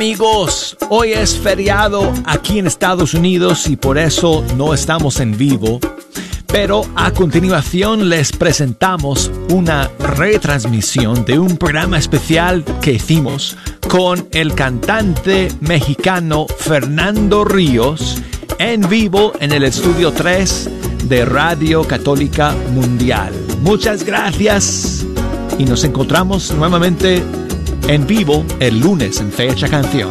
amigos, hoy es feriado aquí en Estados Unidos y por eso no estamos en vivo, pero a continuación les presentamos una retransmisión de un programa especial que hicimos con el cantante mexicano Fernando Ríos en vivo en el estudio 3 de Radio Católica Mundial. Muchas gracias y nos encontramos nuevamente en vivo el lunes en Fecha Canción.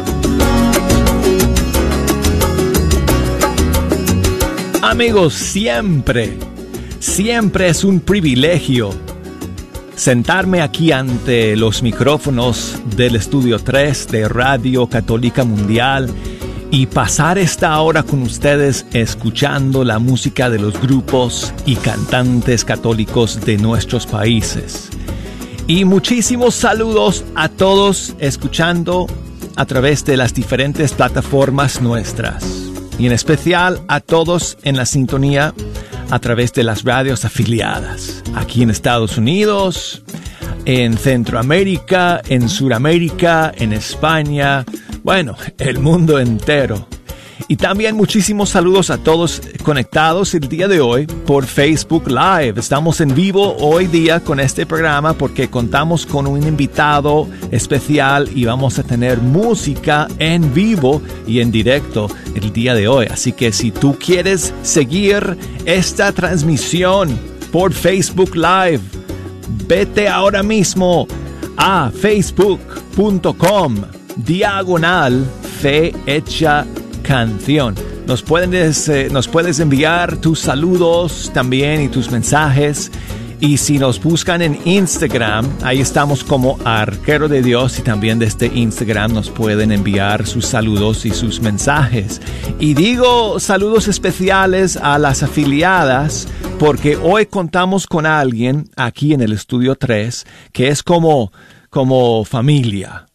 Amigos, siempre, siempre es un privilegio sentarme aquí ante los micrófonos del estudio 3 de Radio Católica Mundial y pasar esta hora con ustedes escuchando la música de los grupos y cantantes católicos de nuestros países. Y muchísimos saludos a todos escuchando a través de las diferentes plataformas nuestras. Y en especial a todos en la sintonía a través de las radios afiliadas. Aquí en Estados Unidos, en Centroamérica, en Suramérica, en España, bueno, el mundo entero. Y también muchísimos saludos a todos conectados el día de hoy por Facebook Live. Estamos en vivo hoy día con este programa porque contamos con un invitado especial y vamos a tener música en vivo y en directo el día de hoy. Así que si tú quieres seguir esta transmisión por Facebook Live, vete ahora mismo a facebook.com diagonal fe hecha canción. Nos puedes, eh, nos puedes enviar tus saludos también y tus mensajes. Y si nos buscan en Instagram, ahí estamos como Arquero de Dios y también desde Instagram nos pueden enviar sus saludos y sus mensajes. Y digo saludos especiales a las afiliadas porque hoy contamos con alguien aquí en el estudio 3 que es como, como familia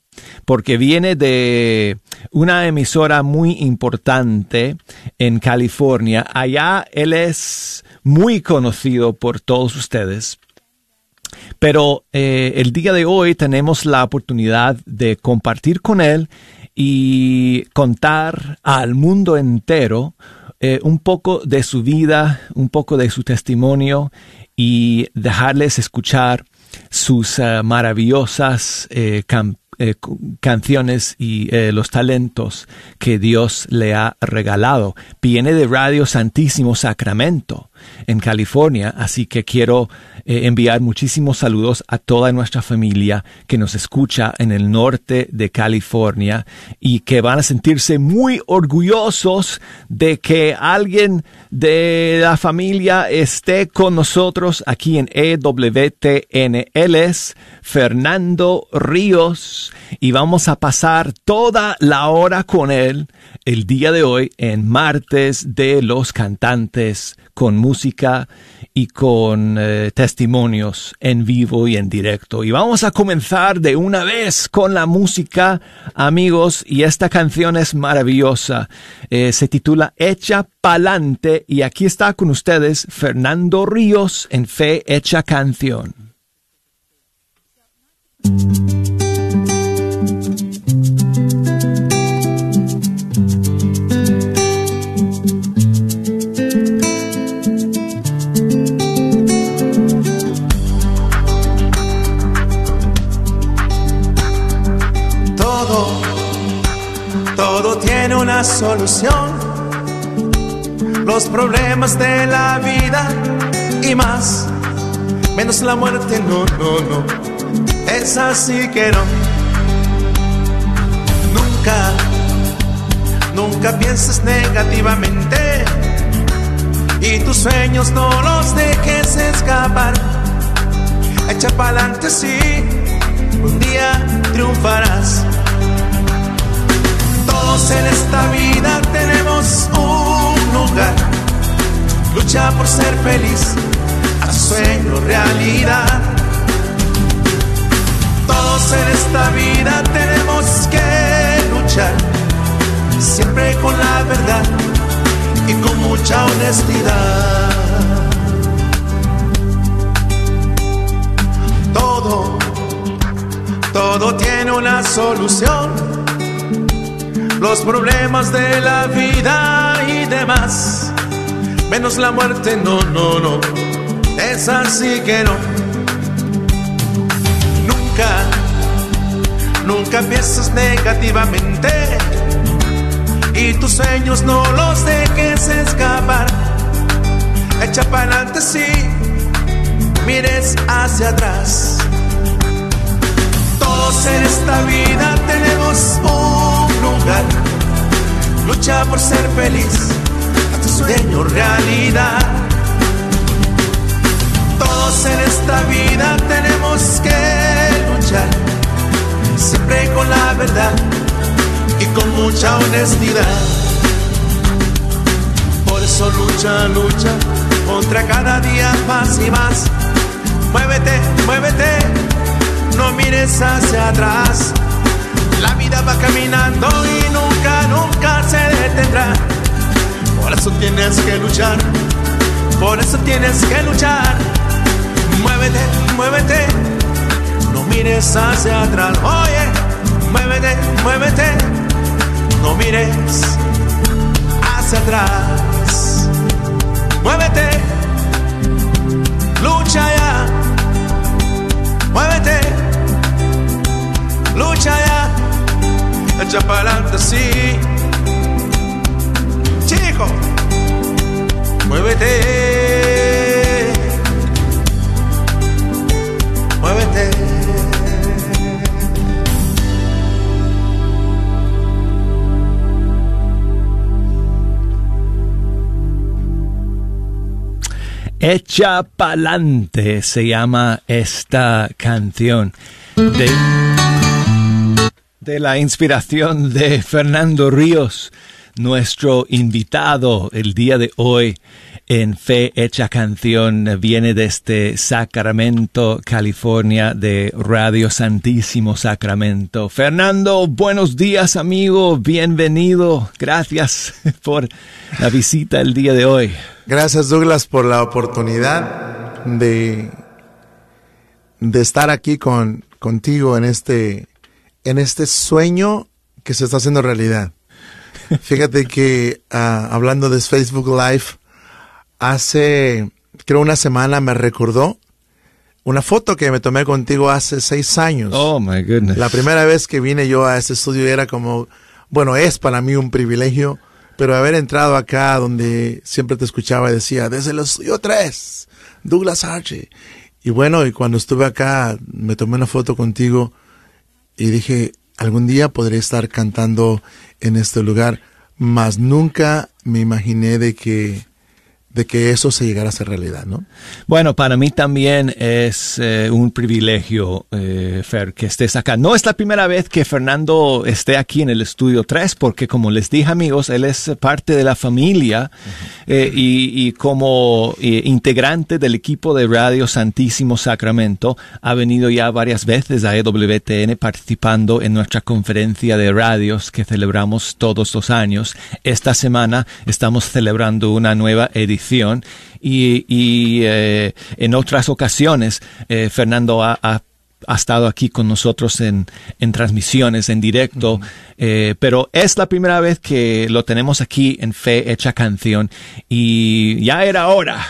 porque viene de una emisora muy importante en California. Allá él es muy conocido por todos ustedes. Pero eh, el día de hoy tenemos la oportunidad de compartir con él y contar al mundo entero eh, un poco de su vida, un poco de su testimonio y dejarles escuchar sus uh, maravillosas eh, eh, canciones y eh, los talentos que Dios le ha regalado. Viene de Radio Santísimo Sacramento en California, así que quiero eh, enviar muchísimos saludos a toda nuestra familia que nos escucha en el norte de California y que van a sentirse muy orgullosos de que alguien de la familia esté con nosotros aquí en EWTN. Él es Fernando Ríos y vamos a pasar toda la hora con él el día de hoy en martes de los cantantes con música y con eh, testimonios en vivo y en directo. Y vamos a comenzar de una vez con la música, amigos, y esta canción es maravillosa. Eh, se titula Hecha Palante y aquí está con ustedes Fernando Ríos en Fe Hecha Canción. Problemas de la vida y más, menos la muerte, no, no, no. Es así que no. Nunca, nunca pienses negativamente y tus sueños no los dejes escapar. Echa pa'lante, sí, un día triunfarás en esta vida tenemos un lugar. Lucha por ser feliz, a sueño realidad. Todos en esta vida tenemos que luchar, siempre con la verdad y con mucha honestidad. Todo, todo tiene una solución los problemas de la vida y demás. Menos la muerte, no, no, no, es así que no. Nunca, nunca piensas negativamente y tus sueños no los dejes escapar. Echa para adelante, sí, mires hacia atrás. Todos en esta vida tenemos un lugar. Lucha por ser feliz, tu sueño realidad. Todos en esta vida tenemos que luchar, siempre con la verdad y con mucha honestidad. Por eso lucha, lucha, contra cada día más y más. Muévete, muévete, no mires hacia atrás. La vida va caminando y nunca, nunca se detendrá. Por eso tienes que luchar, por eso tienes que luchar. Muévete, muévete, no mires hacia atrás. Oye, muévete, muévete, no mires hacia atrás. Muévete, lucha ya, muévete, lucha ya, echa para adelante, sí. Muévete, muévete. Echa pa'lante se llama esta canción de, de la inspiración de Fernando Ríos, nuestro invitado el día de hoy en Fe Hecha Canción. Viene desde Sacramento, California, de Radio Santísimo Sacramento. Fernando, buenos días amigo, bienvenido. Gracias por la visita el día de hoy. Gracias Douglas por la oportunidad de, de estar aquí con, contigo en este, en este sueño que se está haciendo realidad. Fíjate que uh, hablando de Facebook Live, hace creo una semana me recordó una foto que me tomé contigo hace seis años. Oh my goodness. La primera vez que vine yo a este estudio era como, bueno, es para mí un privilegio pero haber entrado acá donde siempre te escuchaba y decía, desde el estudio 3, Douglas Archie. Y bueno, y cuando estuve acá, me tomé una foto contigo y dije, algún día podré estar cantando en este lugar, mas nunca me imaginé de que de que eso se llegara a ser realidad, ¿no? Bueno, para mí también es eh, un privilegio, eh, Fer, que estés acá. No es la primera vez que Fernando esté aquí en el estudio 3, porque como les dije amigos, él es parte de la familia uh -huh. eh, y, y, como integrante del equipo de Radio Santísimo Sacramento, ha venido ya varias veces a EWTN participando en nuestra conferencia de radios que celebramos todos los años. Esta semana estamos celebrando una nueva edición y, y eh, en otras ocasiones eh, Fernando ha, ha, ha, estado aquí con nosotros en, en transmisiones en directo, uh -huh. eh, pero es la primera vez que lo tenemos aquí en Fe Hecha Canción y ya era hora.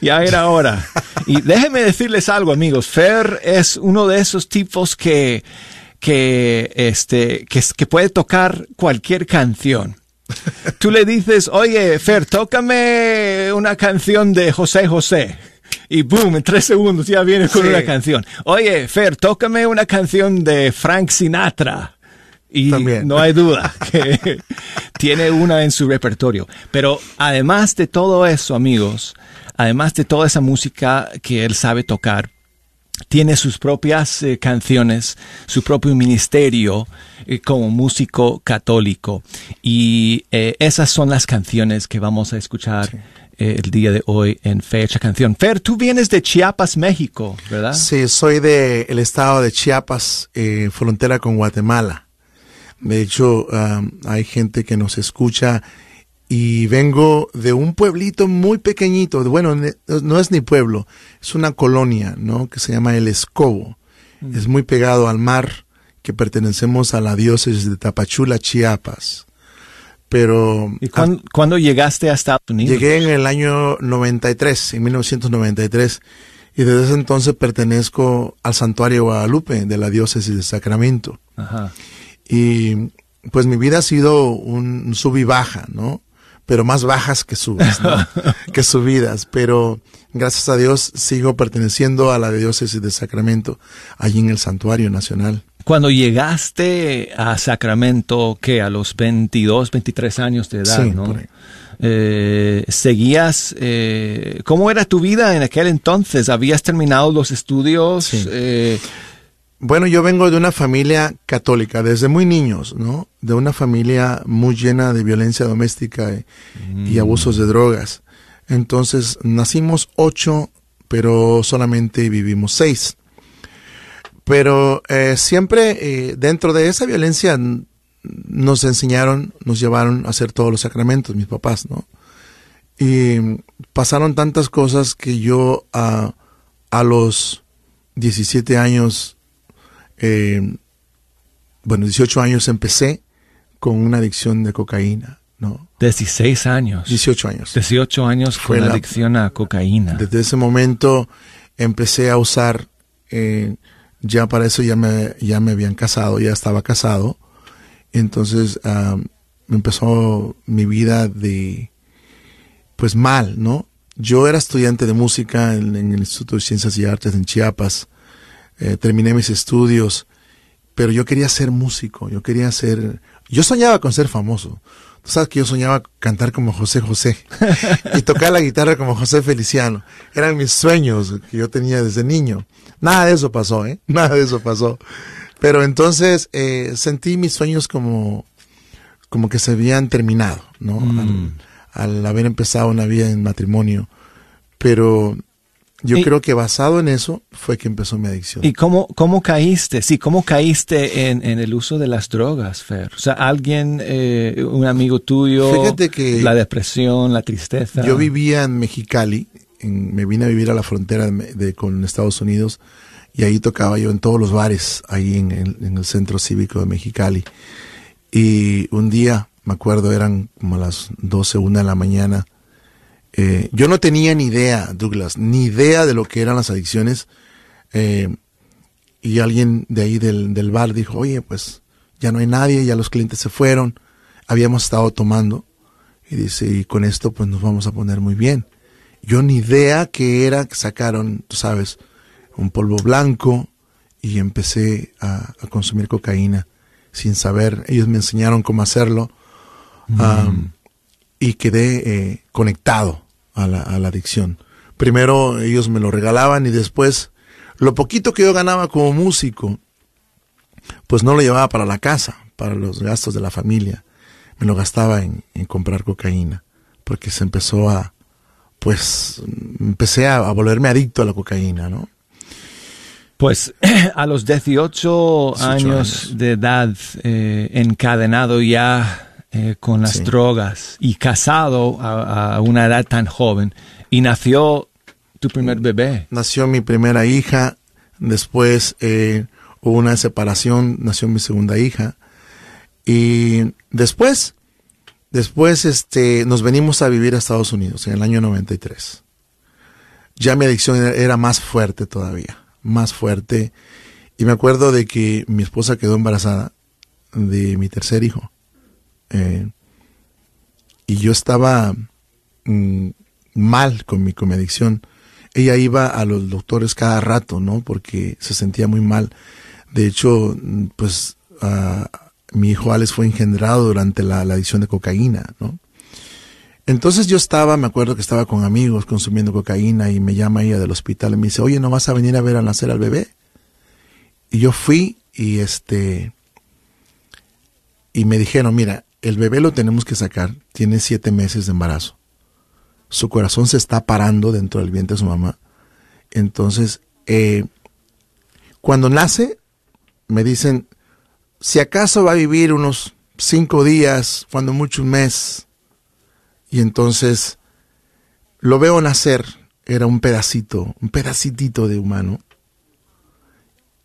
Ya era hora. y déjenme decirles algo, amigos. Fer es uno de esos tipos que, que, este, que, que puede tocar cualquier canción. Tú le dices, oye, Fer, tócame una canción de José José. Y boom, en tres segundos ya viene con sí. una canción. Oye, Fer, tócame una canción de Frank Sinatra. Y También. no hay duda que tiene una en su repertorio. Pero además de todo eso, amigos, además de toda esa música que él sabe tocar, tiene sus propias eh, canciones, su propio ministerio eh, como músico católico. Y eh, esas son las canciones que vamos a escuchar sí. Eh, el día de hoy en Fecha Canción. Fer, tú vienes de Chiapas, México, ¿verdad? Sí, soy del el estado de Chiapas, frontera con Guatemala. De hecho, um, hay gente que nos escucha y vengo de un pueblito muy pequeñito, bueno, no es ni pueblo, es una colonia, ¿no? Que se llama El Escobo. Mm. Es muy pegado al mar, que pertenecemos a la diócesis de Tapachula, Chiapas. Pero... ¿Y cuándo, llegaste a Estados Unidos? Llegué en el año 93, en 1993, y desde ese entonces pertenezco al Santuario Guadalupe de la Diócesis de Sacramento. Ajá. Y pues mi vida ha sido un sub y baja, ¿no? Pero más bajas que subes, ¿no? que subidas. Pero gracias a Dios sigo perteneciendo a la diócesis de Sacramento, allí en el Santuario Nacional. Cuando llegaste a Sacramento, que a los 22, 23 años de edad, ¿no? Eh, ¿Seguías? Eh, ¿Cómo era tu vida en aquel entonces? ¿Habías terminado los estudios? Eh, bueno, yo vengo de una familia católica desde muy niños, ¿no? De una familia muy llena de violencia doméstica y, mm. abusos de drogas. Entonces, nacimos ocho, pero solamente vivimos seis. Pero eh, siempre eh, dentro de esa violencia nos enseñaron, nos llevaron a hacer todos los sacramentos, mis papás, ¿no? Y pasaron tantas cosas que yo a, a los 17 años eh, bueno, 18 años empecé con una adicción de cocaína, ¿no? 16 años. 18 años. 18 años con la adicción a cocaína. Desde ese momento empecé a usar, eh, ya para eso ya me, ya me habían casado, ya estaba casado. Entonces empezó mi vida de, pues mal, ¿no? Yo era estudiante de música en el Instituto de Ciencias y Artes en Chiapas eh, terminé mis estudios, pero yo quería ser músico, yo quería ser, yo soñaba con ser famoso. Tú sabes que yo soñaba cantar como José José y tocar la guitarra como José Feliciano. Eran mis sueños que yo tenía desde niño. Nada de eso pasó, ¿eh? Nada de eso pasó. Pero entonces eh, sentí mis sueños como, como que se habían terminado, ¿no? Mm. al, haber empezado una vida en matrimonio. Pero yo creo que basado en eso fue que empezó mi adicción. ¿Y cómo, cómo caíste? Sí, ¿cómo caíste en, el uso de las drogas, Fer? O sea, alguien, eh, un amigo tuyo, Fíjate que la depresión, la tristeza. Yo vivía en Mexicali, me vine a vivir a la frontera de, con Estados Unidos y ahí tocaba yo en todos los bares, ahí en, en el centro cívico de Mexicali. Y un día, me acuerdo, eran como las 12, una de la mañana, eh, yo no tenía ni idea, Douglas, ni idea de lo que eran las adicciones. Eh, y alguien de ahí del, del, bar dijo, oye, pues ya no hay nadie, ya los clientes se fueron, habíamos estado tomando. Y dice, y con esto pues nos vamos a poner muy bien. Yo ni idea que era que sacaron, tú sabes, un polvo blanco y empecé a, consumir cocaína sin saber. Ellos me enseñaron cómo hacerlo mm. y quedé eh, conectado a la, a la adicción. Primero ellos me lo regalaban y después lo poquito que yo ganaba como músico, pues no lo llevaba para la casa, para los gastos de la familia. Me lo gastaba en, comprar cocaína, porque se empezó a, pues, empecé a, volverme adicto a la cocaína, ¿no? Pues a los 18, años, de edad, eh, encadenado ya eh, con las drogas y casado a, una edad tan joven y nació tu primer bebé. Nació mi primera hija, después eh, hubo una separación, nació mi segunda hija y después, después este, nos venimos a vivir a Estados Unidos en el año 93. Ya mi adicción era más fuerte todavía, más fuerte. Y me acuerdo de que mi esposa quedó embarazada de mi tercer hijo. Eh, y yo estaba mm, mal con mi, con adicción. Ella iba a los doctores cada rato, ¿no? Porque se sentía muy mal. De hecho, mm, pues mi hijo Alex fue engendrado durante la, adicción de cocaína, ¿no? Entonces yo estaba, me acuerdo que estaba con amigos consumiendo cocaína y me llama ella del hospital y me dice, oye, ¿no vas a venir a ver a nacer al bebé? Y yo fui y este, y me dijeron, mira, el bebé lo tenemos que sacar, tiene siete meses de embarazo. Su corazón se está parando dentro del vientre de su mamá. Entonces, eh, cuando nace, me dicen, si acaso va a vivir unos cinco días, cuando mucho un mes. Y entonces lo veo nacer, era un pedacito, un pedacitito de humano.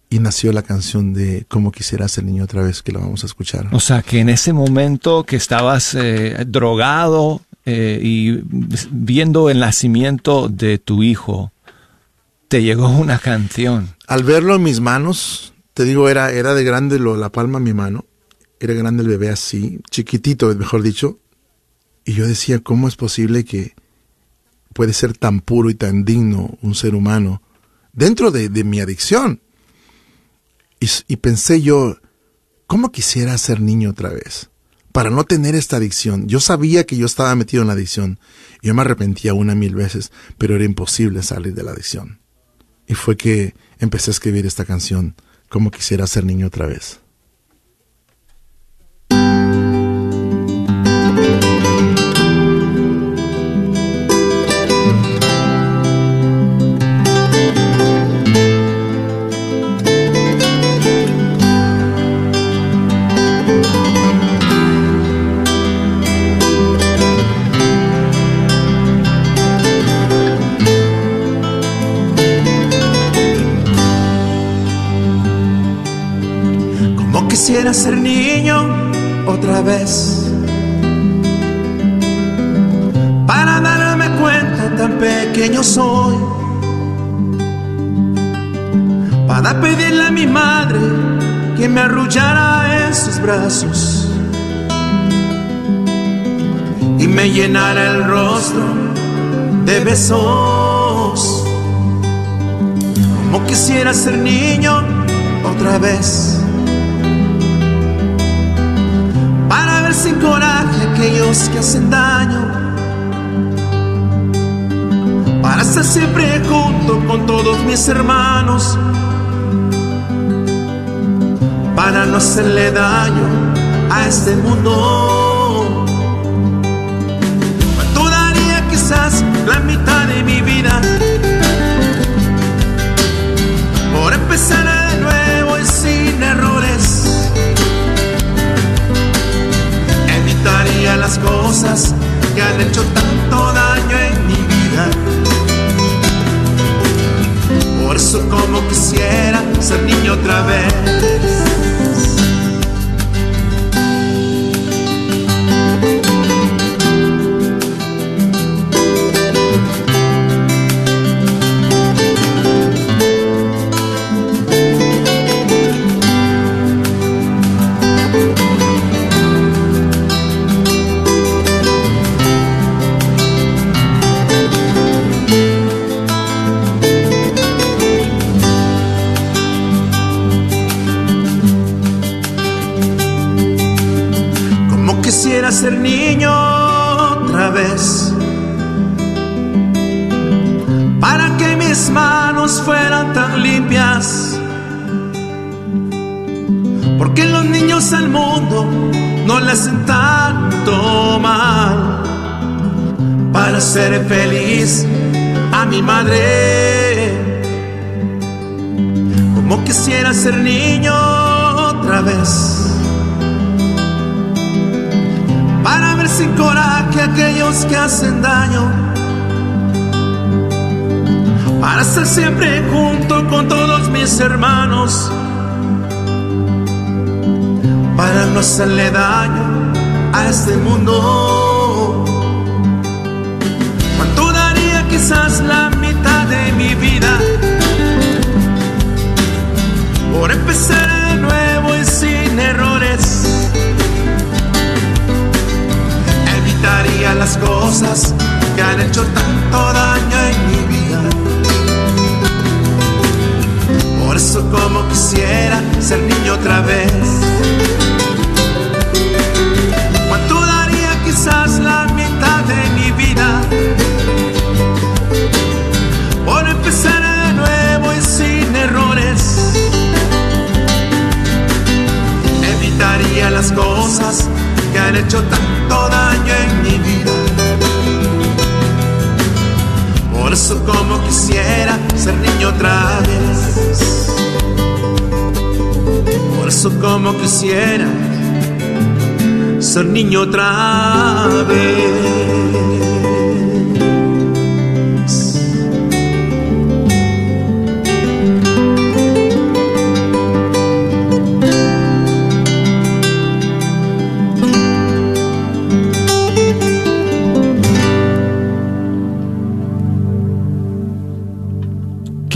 Y nació la canción de Cómo quisiera ser niño otra vez, que la vamos a escuchar. O sea, que en ese momento que estabas eh, drogado eh, y viendo el nacimiento de tu hijo, te llegó una canción. Al verlo en mis manos, te digo, era, era de grande lo, la palma en mi mano, era grande el bebé así, chiquitito, mejor dicho, y yo decía, ¿cómo es posible que puede ser tan puro y tan digno un ser humano dentro de, de mi adicción? Y, pensé yo, ¿cómo quisiera ser niño otra vez? Para no tener esta adicción. Yo sabía que yo estaba metido en la adicción. Yo me arrepentía una mil veces, pero era imposible salir de la adicción. Y fue que empecé a escribir esta canción, ¿Cómo quisiera ser niño otra vez? Quisiera ser niño otra vez. Para darme cuenta tan pequeño soy. Para pedirle a mi madre que me arrullara en sus brazos y me llenara el rostro de besos. Como quisiera ser niño otra vez. Sin coraje aquellos que hacen daño. Para estar siempre junto con todos mis hermanos. Para no hacerle daño a este mundo. Cuánto daría quizás la mitad de mi vida por empezar de cosas que han hecho tanto daño en mi vida. Por eso como quisiera ser niño otra vez. Porque los niños al mundo no le hacen tanto mal. Para ser feliz a mi madre. Como quisiera ser niño otra vez para ver sin coraje a aquellos que hacen daño, para estar siempre junto con todos mis hermanos, para no hacerle daño a este mundo. ¿Cuánto daría quizás la mitad de mi vida por empezar de nuevo y sin errores? evitaría las cosas que han hecho tanto daño en mi vida. Por eso como quisiera ser niño otra vez. Las cosas que han hecho tanto daño en mi vida. Por eso como quisiera ser niño otra vez. Por eso como quisiera ser niño otra vez.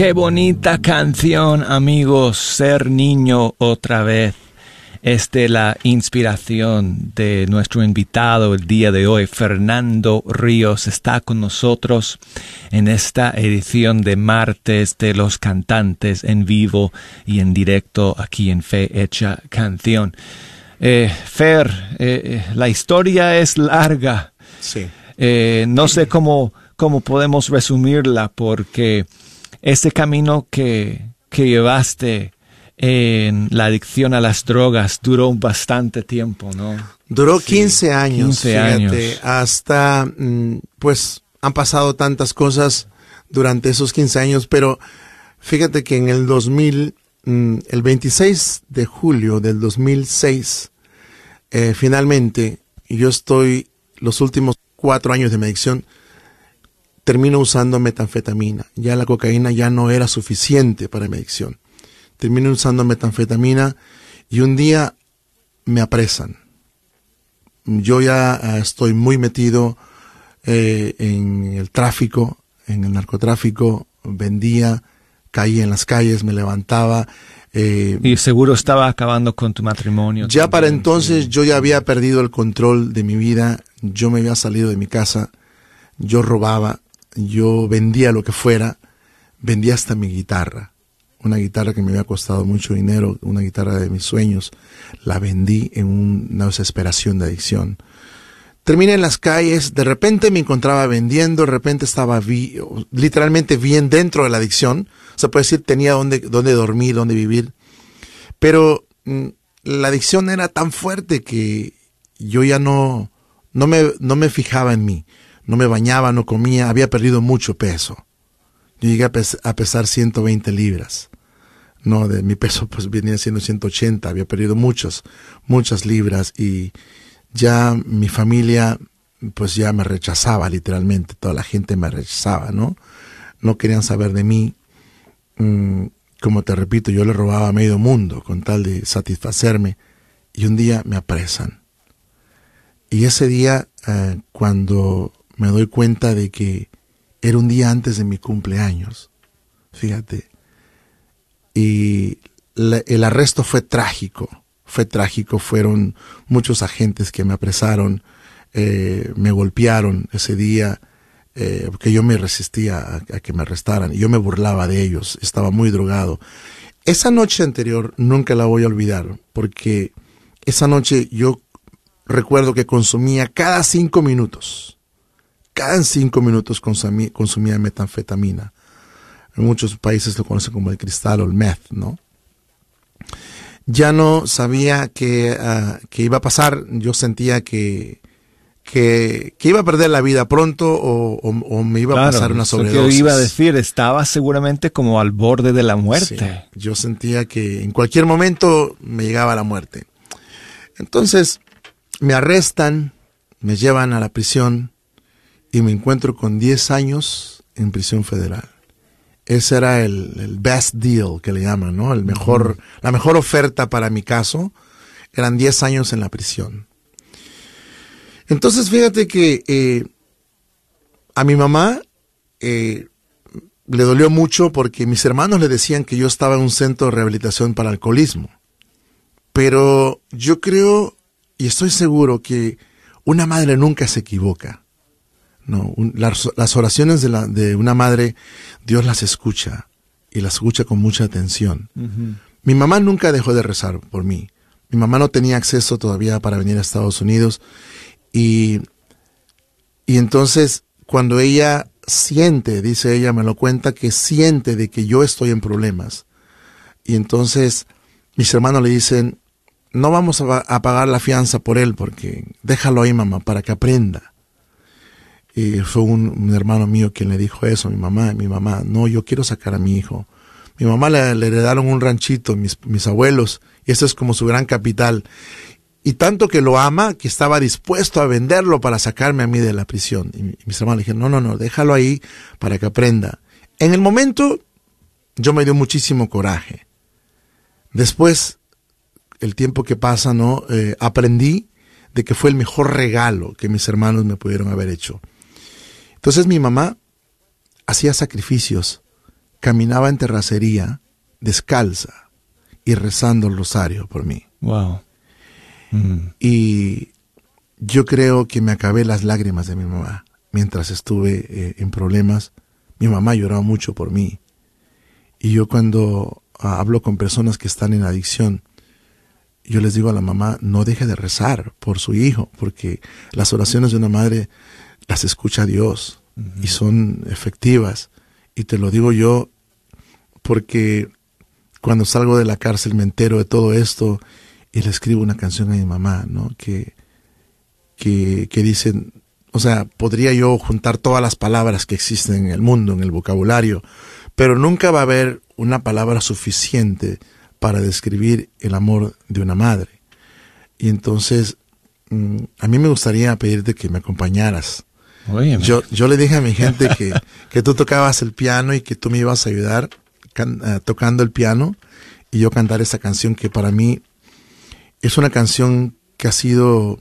Qué bonita canción, amigos, ser niño otra vez. Es de la inspiración de nuestro invitado el día de hoy, Fernando Ríos, está con nosotros en esta edición de martes de los cantantes en vivo y en directo aquí en Fe Hecha Canción. Eh, Fer, eh, eh, la historia es larga. Sí. no sé cómo, cómo podemos resumirla porque ese camino que, que llevaste en la adicción a las drogas duró bastante tiempo, ¿no? Duró 15 años, 15 fíjate, años. hasta, mm, pues, han pasado tantas cosas durante esos 15 años, pero fíjate que en el 2000, mm, el 26 de julio del 2006, eh, finalmente, yo estoy los últimos cuatro años de mi adicción, termino usando metanfetamina. Ya la cocaína ya no era suficiente para mi adicción. Termino usando metanfetamina y un día me apresan. Yo ya eh, estoy muy metido eh, en el tráfico, en el narcotráfico, vendía, caía en las calles, me levantaba. eh, Y seguro estaba acabando con tu matrimonio. ya para entonces sí. yo ya había perdido el control de mi vida, yo me había salido de mi casa, yo robaba, yo vendía lo que fuera, vendía hasta mi guitarra, una guitarra que me había costado mucho dinero, una guitarra de mis sueños, la vendí en un- una desesperación de adicción. Terminé en las calles, de repente me encontraba vendiendo, de repente estaba literalmente bien dentro de la adicción, se puede decir tenía donde, donde dormir, donde vivir, pero mm, la adicción era tan fuerte que yo ya no, no, me, no me fijaba en mí, no me bañaba, no comía, había perdido mucho peso. Yo llegué a, pes- a pesar 120 libras. No, de mi peso pues venía siendo 180, había perdido muchas, muchas libras y ya mi familia pues ya me rechazaba literalmente, toda la gente me rechazaba, ¿no? No querían saber de mí. Mm, como te repito, yo le robaba a medio mundo con tal de satisfacerme y un día me apresan. Y ese día, eh, cuando me doy cuenta de que era un día antes de mi cumpleaños, fíjate, y el arresto fue trágico, fue trágico, fueron muchos agentes que me apresaron, eh, me golpearon ese día, eh, porque yo me resistía a, a que me arrestaran yo me burlaba de ellos, estaba muy drogado. Esa noche anterior nunca la voy a olvidar, porque esa noche yo recuerdo que consumía cada cinco minutos, cada cinco minutos consumí- consumía metanfetamina. En muchos países lo conocen como el cristal o el meth, ¿no? Ya no sabía que, que iba a pasar, yo sentía que, que, que iba a perder la vida pronto o, o- o me iba a Claro, pasar una sobredosis. iba a decir, estaba seguramente como al borde de la muerte. Sí, yo sentía que en cualquier momento me llegaba la muerte. Entonces me arrestan, me llevan a la prisión y me encuentro con 10 años en prisión federal. Ese era el, el best deal que le llaman, ¿no? El mejor, La mejor oferta para mi caso eran 10 años en la prisión. Entonces fíjate que eh, a mi mamá eh, le dolió mucho porque mis hermanos le decían que yo estaba en un centro de rehabilitación para alcoholismo. Pero yo creo y estoy seguro que una madre nunca se equivoca. No, Un- las, las oraciones de, la, de una madre, Dios las escucha y las escucha con mucha atención. Mi mamá nunca dejó de rezar por mí. Mi mamá no tenía acceso todavía para venir a Estados Unidos y, y entonces cuando ella siente, dice ella, me lo cuenta, que siente de que yo estoy en problemas. Y entonces mis hermanos le dicen, no vamos a pagar la fianza por él porque déjalo ahí, mamá, para que aprenda. Y fue un, hermano mío quien le dijo eso mi mamá. Mi mamá, no, yo quiero sacar a mi hijo. Mi mamá le, heredaron un ranchito, mis, mis abuelos, y eso es como su gran capital. Y tanto que lo ama, que estaba dispuesto a venderlo para sacarme a mí de la prisión. Y mis hermanos le dijeron, no, no, no, déjalo ahí para que aprenda. En el momento, yo me dio muchísimo coraje. Después, el tiempo que pasa, ¿no? Eh, aprendí de que fue el mejor regalo que mis hermanos me pudieron haber hecho. Entonces mi mamá hacía sacrificios caminaba en terracería, descalza y rezando el rosario por mí. Wow. Y yo creo que me acabé las lágrimas de mi mamá mientras estuve eh, en problemas. Mi mamá lloraba mucho por mí. Y yo cuando ah, hablo con personas que están en adicción, yo les digo a la mamá, no deje de rezar por su hijo, porque las oraciones de una madre las escucha Dios y son efectivas. Y te lo digo yo porque cuando salgo de la cárcel me entero de todo esto y le escribo una canción a mi mamá, ¿no? Que, que, que dicen, o sea, podría yo juntar todas las palabras que existen en el mundo, en el vocabulario, pero nunca va a haber una palabra suficiente para describir el amor de una madre. Y entonces, mm, a mí me gustaría pedirte que me acompañaras. Yo, yo le dije a mi gente que, que tú tocabas el piano y que tú me ibas a ayudar eh, tocando el piano y yo cantar esa canción que para mí es una canción que ha sido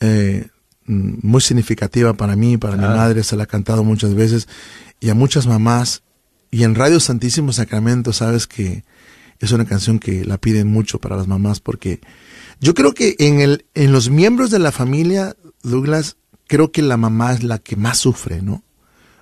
eh, muy significativa para mí, para mi ah. madre, se la ha cantado muchas veces y a muchas mamás. Y en Radio Santísimo Sacramento, sabes que es una canción que la piden mucho para las mamás porque yo creo que en, el, en los miembros de la familia, Douglas, creo que la mamá es la que más sufre, ¿no?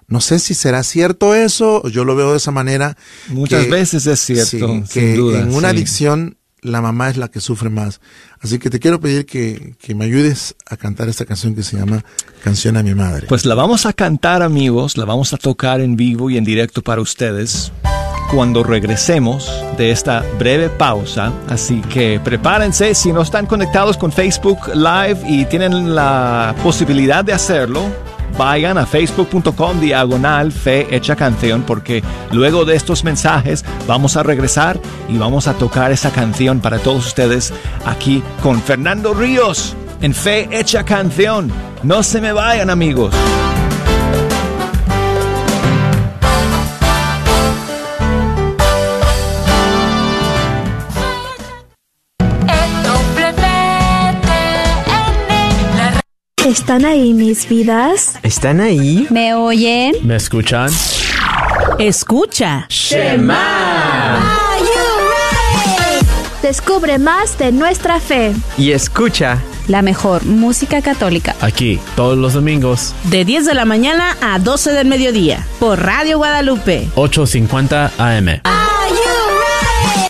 No sé si será cierto eso, yo lo veo de esa manera. Muchas veces es cierto, que en una adicción la mamá es la que sufre más. Así que te quiero pedir que, que, me ayudes a cantar esta canción que se llama Canción a mi madre. Pues la vamos a cantar amigos, la vamos a tocar en vivo y en directo para ustedes cuando regresemos de esta breve pausa. Así que prepárense si no están conectados con Facebook Live y tienen la posibilidad de hacerlo vayan a facebook.com diagonal fe hecha canción porque luego de estos mensajes vamos a regresar y vamos a tocar esa canción para todos ustedes aquí con Fernando Ríos en fe hecha canción. No se me vayan amigos. ¿Están ahí mis vidas? ¿Están ahí? ¿Me oyen? ¿Me escuchan? Escucha. Shema. Descubre más de nuestra fe. Y escucha la mejor música católica. Aquí, todos los domingos. De 10 de la mañana a 12 del mediodía. Por Radio Guadalupe. 8.50 AM.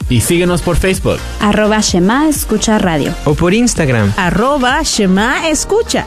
Y síguenos por Facebook. Arroba Shema Escucha Radio. O por Instagram. Arroba Shema Escucha.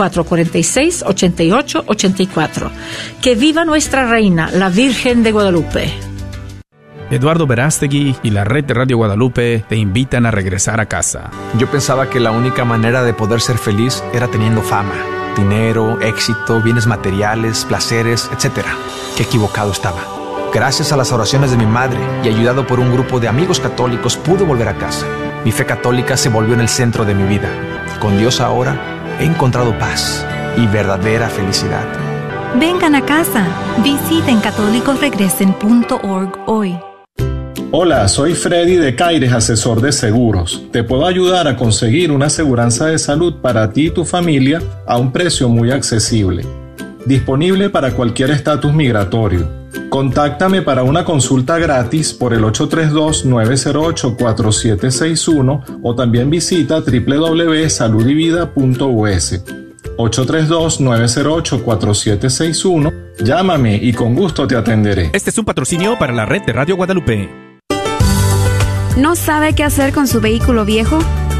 446-8884. Que viva nuestra reina, la Virgen de Guadalupe. Eduardo Verástegui y la red de Radio Guadalupe te invitan a regresar a casa. Yo pensaba que la única manera de poder ser feliz era teniendo fama, dinero, éxito, bienes materiales, placeres, etc. Qué equivocado estaba. Gracias a las oraciones de mi madre y ayudado por un grupo de amigos católicos pude volver a casa. Mi fe católica se volvió en el centro de mi vida. Con Dios ahora he encontrado paz y verdadera felicidad. Vengan a casa. Visiten católicosregresen.org hoy. Hola, soy Freddy de Caires, asesor de seguros. Te puedo ayudar a conseguir una aseguranza de salud para ti y tu familia a un precio muy accesible. Disponible para cualquier estatus migratorio. Contáctame para una consulta gratis por el 832-908-4761 o también visita www.saludivida.us. 832-908-4761. Llámame y con gusto te atenderé. Este es un patrocinio para la red de Radio Guadalupe. ¿No sabe qué hacer con su vehículo viejo?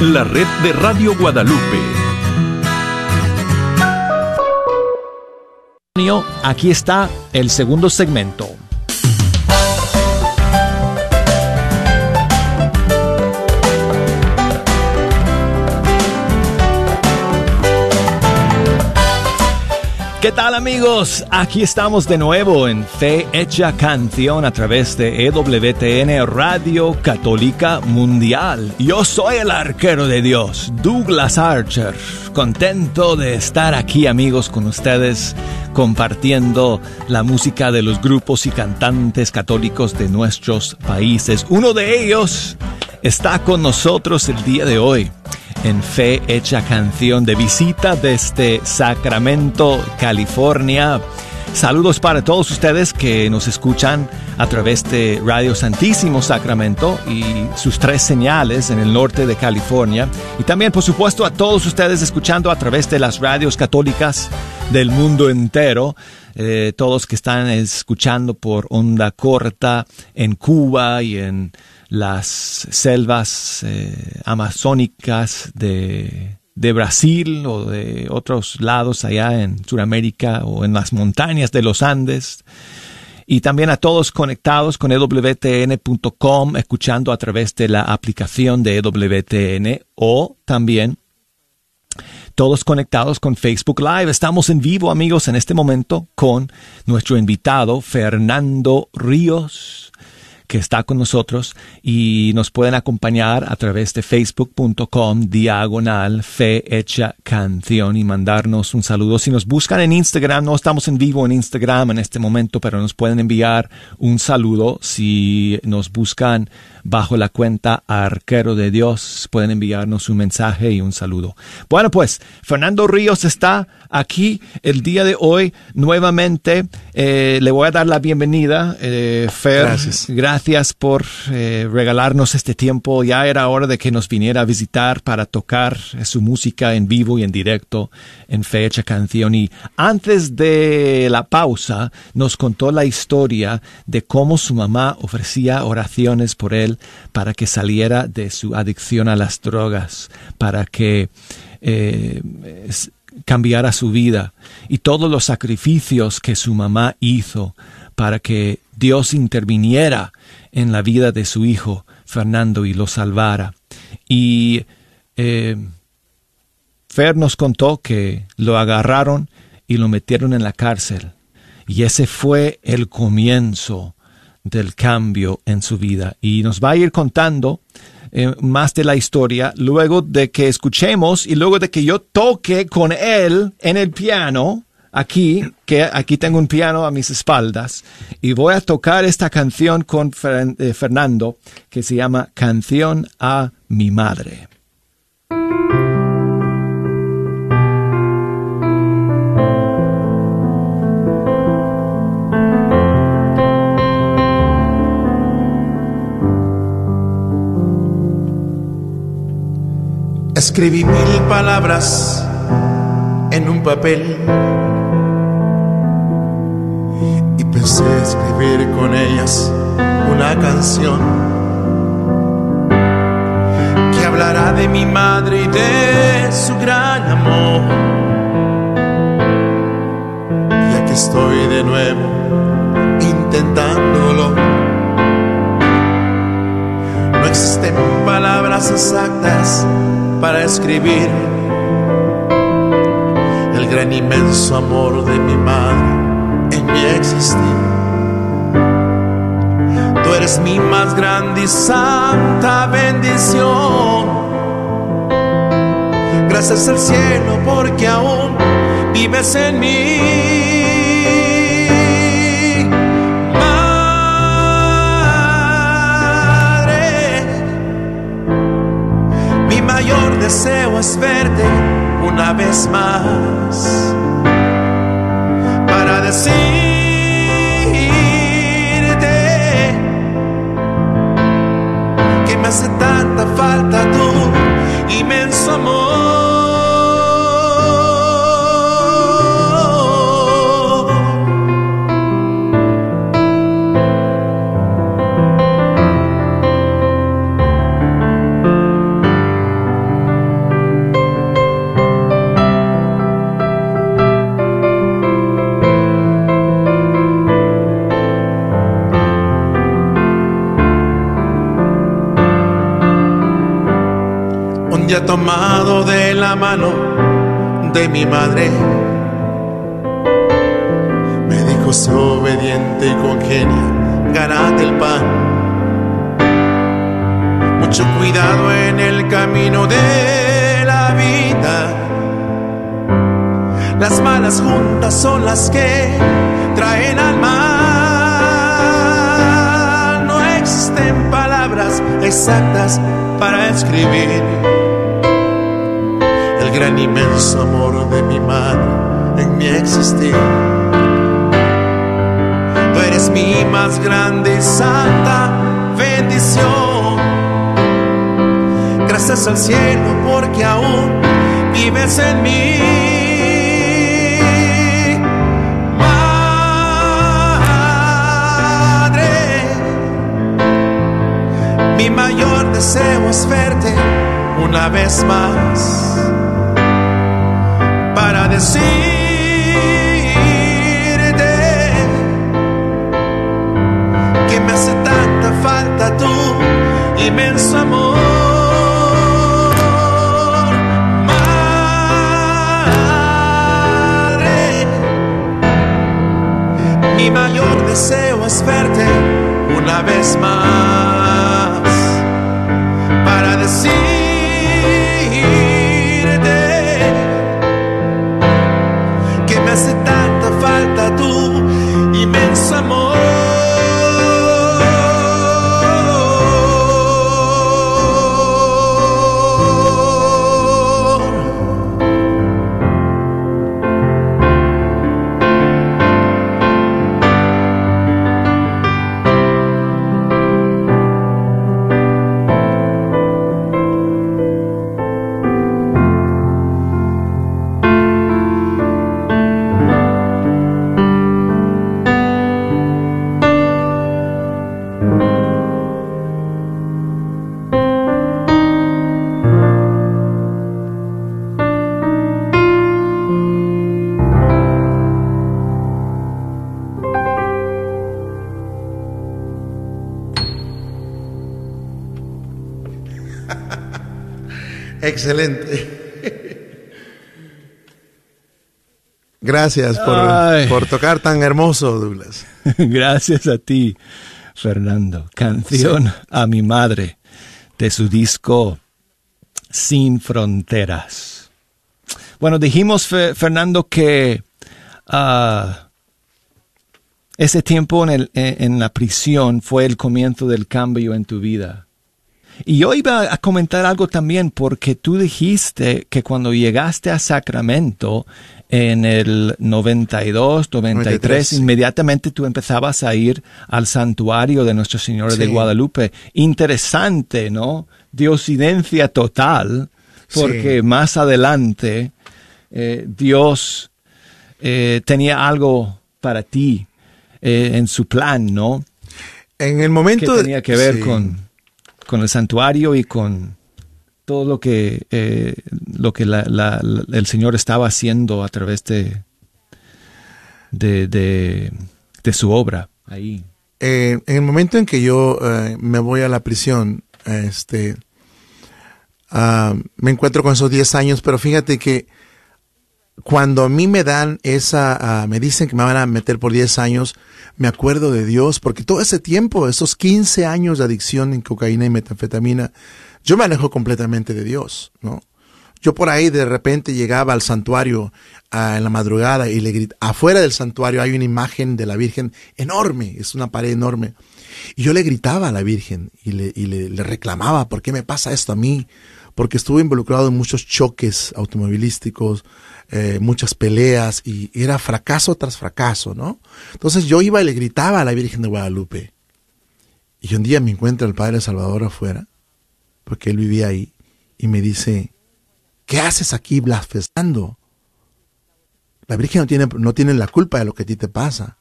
la red de Radio Guadalupe. Aquí está el segundo segmento. ¿Qué tal amigos? Aquí estamos de nuevo en Fe Hecha Canción a través de EWTN Radio Católica Mundial. Yo soy el arquero de Dios, Douglas Archer. Contento de estar aquí amigos con ustedes compartiendo la música de los grupos y cantantes católicos de nuestros países. Uno de ellos está con nosotros el día de hoy en Fe Hecha Canción de visita desde Sacramento, California. Saludos para todos ustedes que nos escuchan a través de Radio Santísimo Sacramento y sus tres señales en el norte de California. Y también, por supuesto, a todos ustedes escuchando a través de las radios católicas del mundo entero. Eh, todos que están escuchando por onda corta en Cuba y en las selvas eh, amazónicas de, de, Brasil o de otros lados allá en Sudamérica o en las montañas de los Andes. Y también a todos conectados con ewtn.com, escuchando a través de la aplicación de EWTN o también todos conectados con Facebook Live. Estamos en vivo, amigos, en este momento con nuestro invitado Fernando Ríos que está con nosotros y nos pueden acompañar a través de facebook.com diagonal fe hecha canción y mandarnos un saludo. Si nos buscan en Instagram, no estamos en vivo en Instagram en este momento, pero nos pueden enviar un saludo si nos buscan bajo la cuenta Arquero de Dios. Pueden enviarnos un mensaje y un saludo. Bueno, pues Fernando Ríos está aquí el día de hoy nuevamente. Eh, le voy a dar la bienvenida, eh, Fer. Gracias. Gracias por eh, regalarnos este tiempo. Ya era hora de que nos viniera a visitar para tocar su música en vivo y en directo en fecha canción. Y antes de la pausa nos contó la historia de cómo su mamá ofrecía oraciones por él para que saliera de su adicción a las drogas, para que eh, cambiara su vida y todos los sacrificios que su mamá hizo para que Dios interviniera en la vida de su hijo Fernando y lo salvara. Y eh, Fer nos contó que lo agarraron y lo metieron en la cárcel. Y ese fue el comienzo del cambio en su vida. Y nos va a ir contando eh, más de la historia luego de que escuchemos y luego de que yo toque con él en el piano. Aquí, que aquí tengo un piano a mis espaldas y voy a tocar esta canción con eh, Fernando que se llama Canción a mi madre. Escribí mil palabras en un papel y pensé escribir con ellas una canción que hablará de mi madre y de su gran amor. Y aquí estoy de nuevo intentándolo. No existen palabras exactas para escribir el gran inmenso amor de mi madre mi existir. Tú eres mi más grande y santa bendición. Gracias al cielo porque aún vives en mí. mayor deseo es verte una vez más para decirte que me hace tanta falta tu inmenso amor. Día tomado de la mano de mi madre. Me dijo, sé obediente y congenia, ganate el pan. Mucho cuidado en el camino de la vida. Las malas juntas son las que traen al mal. No existen palabras exactas para escribir gran inmenso amor de mi madre en mi existir. Tú eres mi más grande y santa bendición. Gracias al cielo porque aún vives en mí. Madre, mi mayor deseo es verte una vez más decirte que me hace tanta falta tu inmenso amor. Mi mayor deseo es verte una vez más Excelente. Gracias por, por tocar tan hermoso, Douglas. Gracias a ti, Fernando. Canción a mi madre de su disco Sin Fronteras. Bueno, dijimos, Fe- Fernando, que ah, ese tiempo en, el- en- en la prisión fue el comienzo del cambio en tu vida. Y yo iba a comentar algo también porque tú dijiste que cuando llegaste a Sacramento en el 92, 93, 93, sí. inmediatamente tú empezabas a ir al santuario de Nuestra Señora de. Guadalupe. Interesante, ¿no? Diosidencia total, porque más adelante eh, Dios eh, tenía algo para ti eh, en su plan, ¿no? En el momento que tenía que ver sí. con, con el santuario y con todo lo que, eh, lo que el Señor estaba haciendo a través de, de su obra ahí. Eh, en el momento en que yo eh, me voy a la prisión, este, ah, me encuentro con esos 10 años, pero fíjate que cuando a mí me dan esa, ah, me dicen que me van a meter por 10 años, me acuerdo de Dios, porque todo ese tiempo, esos 15 años de adicción en cocaína y metanfetamina, yo me alejo completamente de Dios, ¿no? Yo por ahí de repente llegaba al santuario ah, en la madrugada y le grit- afuera del santuario hay una imagen de la Virgen enorme, es una pared enorme. Y yo le gritaba a la Virgen y le, y le reclamaba, ¿por qué me pasa esto a mí? Porque estuve involucrado en muchos choques automovilísticos, eh, muchas peleas y era fracaso tras fracaso, ¿no? Entonces yo iba y le gritaba a la Virgen de Guadalupe. Y un día me encuentra el Padre Salvador afuera, porque él vivía ahí, y me dice, ¿qué haces aquí blasfemando? La Virgen no tiene, no tiene la culpa de lo que a ti te pasa.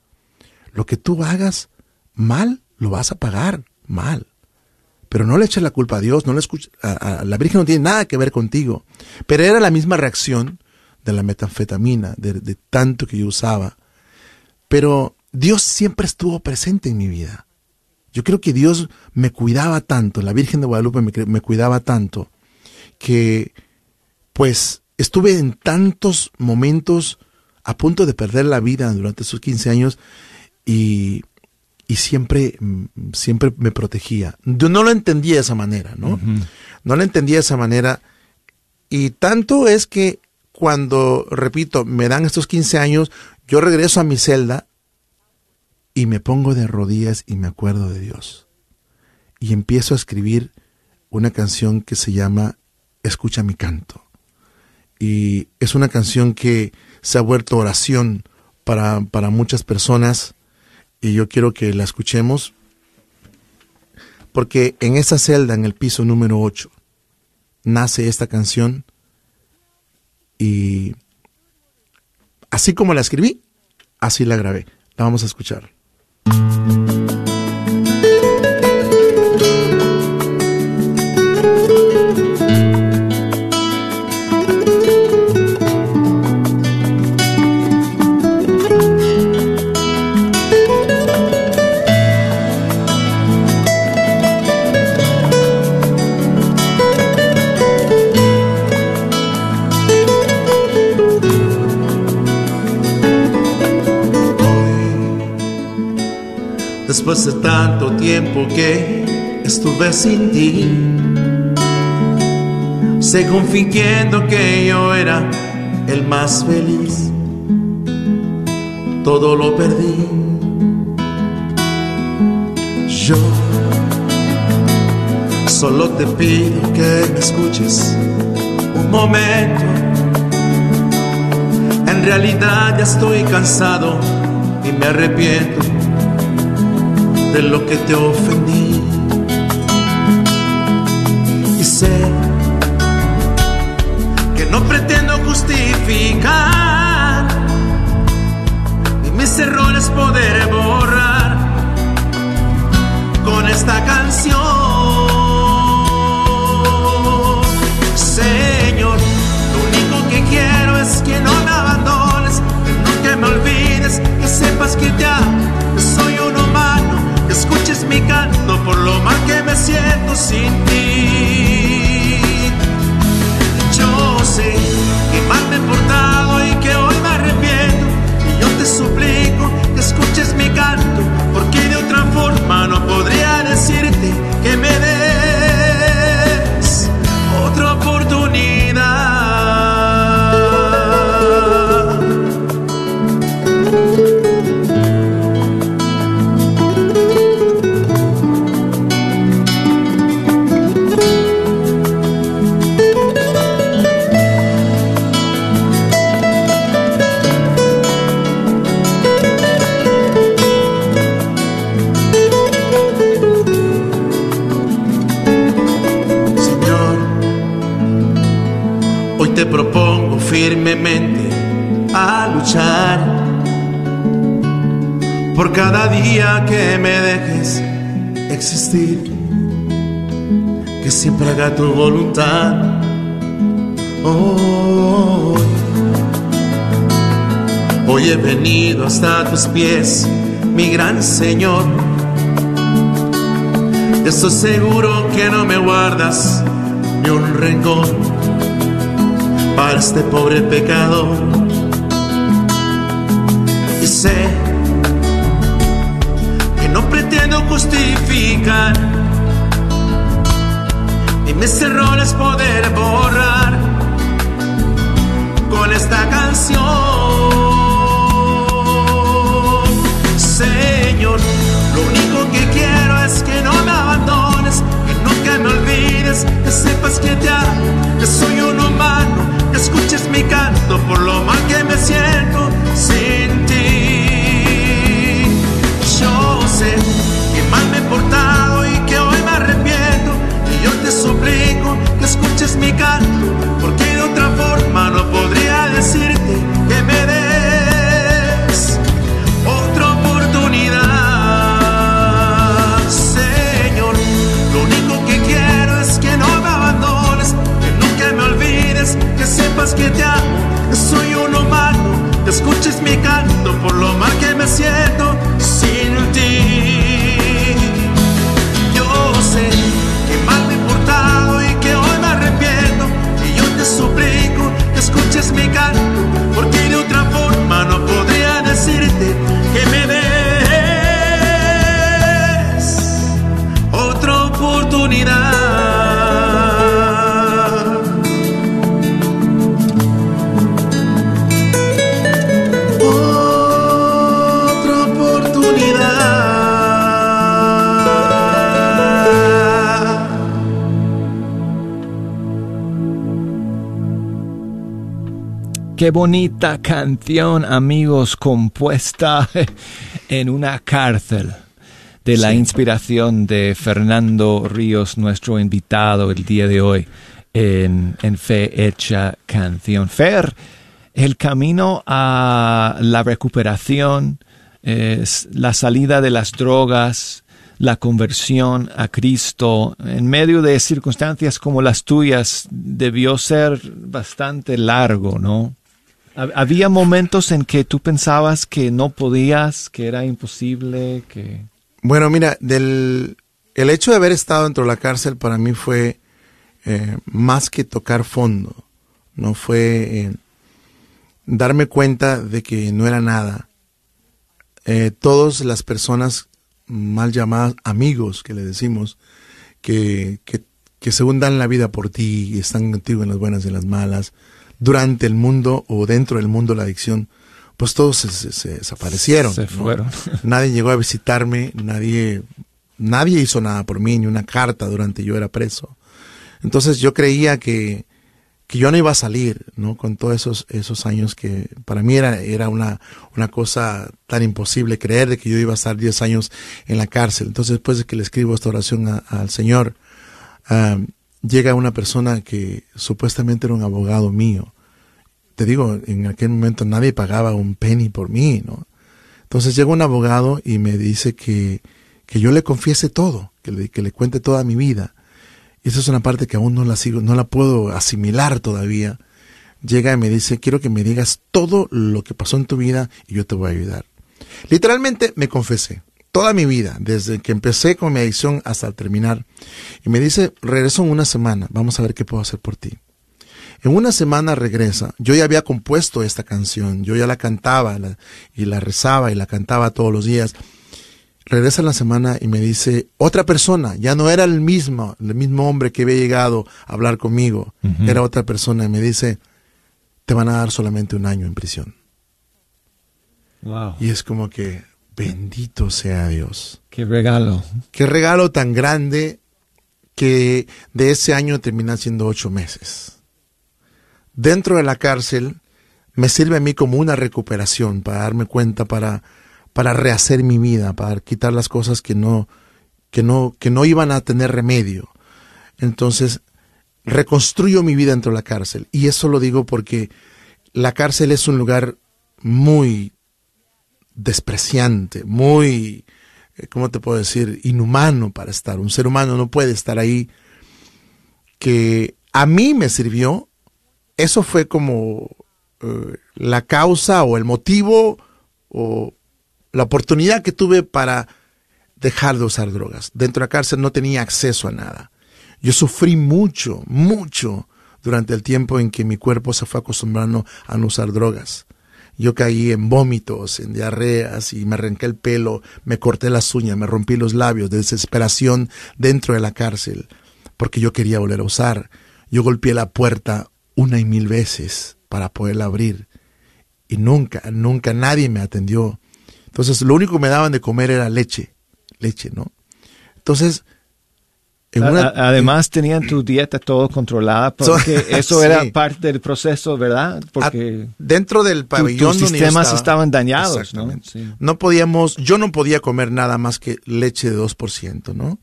Lo que tú hagas mal, lo vas a pagar mal. Pero no le eches la culpa a Dios, no le escuches, la Virgen no tiene nada que ver contigo. Pero era la misma reacción de la metanfetamina, de, de tanto que yo usaba. Pero Dios siempre estuvo presente en mi vida. Yo creo que Dios me cuidaba tanto, la Virgen de Guadalupe me cuidaba tanto, que pues estuve en tantos momentos a punto de perder la vida durante esos 15 años y, y siempre, mm, siempre me protegía. Yo no lo entendía de esa manera, ¿no? No lo entendía de esa manera. Y tanto es que cuando, repito, me dan estos 15 años, yo regreso a mi celda y me pongo de rodillas y me acuerdo de Dios. Y empiezo a escribir una canción que se llama Escucha mi canto. Y es una canción que se ha vuelto oración para, para muchas personas y yo quiero que la escuchemos porque en esa celda, en el piso número 8, nace esta canción y así como la escribí, así la grabé. La vamos a escuchar. De tanto tiempo que estuve sin ti, según fingiendo que yo era el más feliz, todo lo perdí. Yo solo te pido que me escuches un momento. En realidad ya estoy cansado y me arrepiento de lo que te ofendí. Y sé que no pretendo justificar ni mis errores poder borrar con esta canción. Señor, lo único que quiero es que no me abandones, que nunca me olvides, que sepas que te amo, mi canto por lo mal que me siento sin ti. Yo sé que mal me he portado y que hoy me arrepiento. Y yo te suplico que escuches mi canto, porque de otra forma haga tu voluntad. Hoy, hoy he venido hasta tus pies, mi gran Señor. Estoy seguro que no me guardas ni un rencor para este pobre pecador. Y sé que no pretendo justificar ni mis errores poder borrar con esta canción. Señor, lo único que quiero es que no me abandones, que nunca me olvides, que sepas que te amo, que soy un humano, que escuches mi canto por lo mal que me siento sin ti. Yo sé que mal me he portado yo te suplico que escuches mi canto, porque de otra forma no podría decirte que me Qué bonita canción, amigos, compuesta en una cárcel de la inspiración de Fernando Ríos, nuestro invitado el día de hoy en, en Fe Hecha Canción. Fer, el camino a la recuperación, es la salida de las drogas, la conversión a Cristo en medio de circunstancias como las tuyas debió ser bastante largo, ¿no? Hab- Había momentos en que tú pensabas que no podías, que era imposible, que... Bueno, mira, del, el hecho de haber estado dentro de la cárcel para mí fue eh, más que tocar fondo, no fue eh, darme cuenta de que no era nada. Eh, todas las personas mal llamadas amigos que le decimos, que, que, que según dan la vida por ti y están contigo en las buenas y en las malas, durante el mundo o dentro del mundo de la adicción, pues todos se, se- se desaparecieron. Se ¿no? fueron. Nadie llegó a visitarme, nadie, nadie hizo nada por mí, ni una carta durante yo era preso. Entonces yo creía que, que yo no iba a salir, ¿no? Con todos esos, esos años que para mí era, era una, una cosa tan imposible creer de que yo iba a estar 10 años en la cárcel. Entonces después de que le escribo esta oración a- al Señor, ah, llega una persona que supuestamente era un abogado mío. Digo, en aquel momento nadie pagaba un penny por mí, ¿no? Entonces llega un abogado y me dice que, que yo le confiese todo, que le, que le cuente toda mi vida. Y esa es una parte que aún no la sigo, no la puedo asimilar todavía. Llega y me dice, quiero que me digas todo lo que pasó en tu vida y yo te voy a ayudar. Literalmente me confesé toda mi vida, desde que empecé con mi adicción hasta terminar. Y me dice, regreso en una semana, vamos a ver qué puedo hacer por ti. En una semana regresa. Yo ya había compuesto esta canción, yo ya la cantaba la- y la rezaba y la cantaba todos los días. Regresa en la semana y me dice, otra persona, ya no era el mismo, el mismo hombre que había llegado a hablar conmigo, era otra persona y me dice, te van a dar solamente un año en prisión. Wow. Y es como que, bendito sea Dios. Qué regalo. Qué regalo tan grande que de ese año terminan siendo ocho meses. Dentro de la cárcel me sirve a mí como una recuperación para darme cuenta, para, para rehacer mi vida, para quitar las cosas que no, que no, que no iban a tener remedio. Entonces, reconstruyo mi vida dentro de la cárcel. Y eso lo digo porque la cárcel es un lugar muy despreciante, muy, eh, ¿cómo te puedo decir? Inhumano para estar. Un ser humano no puede estar ahí. Que a mí me sirvió. Eso fue como eh, la causa o el motivo o la oportunidad que tuve para dejar de usar drogas. Dentro de la cárcel no tenía acceso a nada. Yo sufrí mucho, mucho durante el tiempo en que mi cuerpo se fue acostumbrando a no usar drogas. Yo caí en vómitos, en diarreas y me arranqué el pelo, me corté las uñas, me rompí los labios de desesperación dentro de la cárcel porque yo quería volver a usar. Yo golpeé la puerta una y mil veces para poderla abrir y nunca, nunca nadie me atendió. Entonces lo único que me daban de comer era leche, leche, ¿no? Entonces, una- Además tenían tu dieta todo controlada porque So- eso sí. era parte del proceso, ¿verdad? Porque dentro del tu- pabellón tus donde yo sistemas estaba- estaban dañados, ¿no? Exactamente. Sí. No podíamos, yo no podía comer nada más que leche de 2%, ¿no?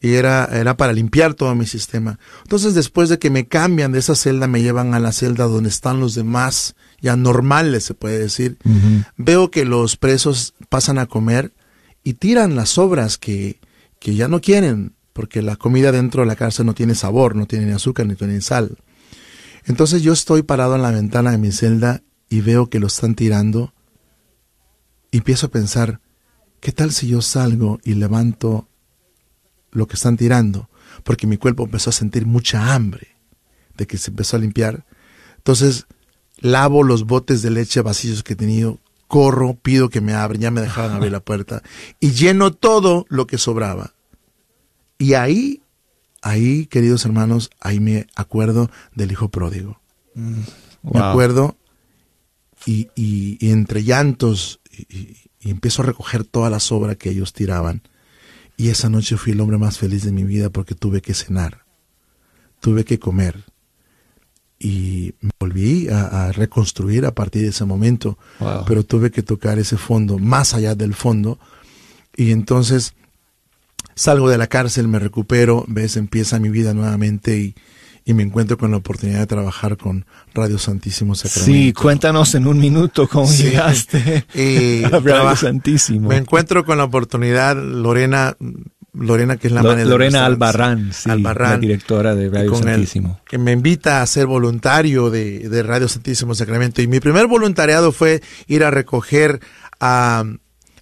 Y era, era para limpiar todo mi sistema. Entonces, después de que me cambian de esa celda, me llevan a la celda donde están los demás, ya normales, se puede decir. Veo que los presos pasan a comer y tiran las sobras que, que ya no quieren, porque la comida dentro de la cárcel no tiene sabor, no tiene ni azúcar ni tiene sal. Entonces yo estoy parado en la ventana de mi celda y veo que lo están tirando y empiezo a pensar, ¿qué tal si yo salgo y levanto lo que están tirando? Porque mi cuerpo empezó a sentir mucha hambre de que se empezó a limpiar. Entonces lavo los botes de leche vacíos que he tenido, corro, pido que me abran, ya me dejaban abrir la puerta, y lleno todo lo que sobraba. Y ahí, ahí, queridos hermanos, ahí me acuerdo del hijo pródigo. Me Wow. acuerdo y, y- y entre llantos y empiezo a recoger toda la sobra que ellos tiraban. Y esa noche fui el hombre más feliz de mi vida porque tuve que cenar, tuve que comer. Y me volví a, a reconstruir a partir de ese momento, Wow. pero tuve que tocar ese fondo, más allá del fondo. Y entonces salgo de la cárcel, me recupero, ves, empieza mi vida nuevamente y, y me encuentro con la oportunidad de trabajar con Radio Santísimo Sacramento. Sí, cuéntanos en un minuto cómo Sí. llegaste Y a Radio Santísimo. Me encuentro con la oportunidad, Lorena, Lorena que es la Lo- Lorena Albarrán, sí, Albarrán, la directora de Radio con Santísimo. que me invita a ser voluntario de, de Radio Santísimo Sacramento. Y mi primer voluntariado fue ir a recoger a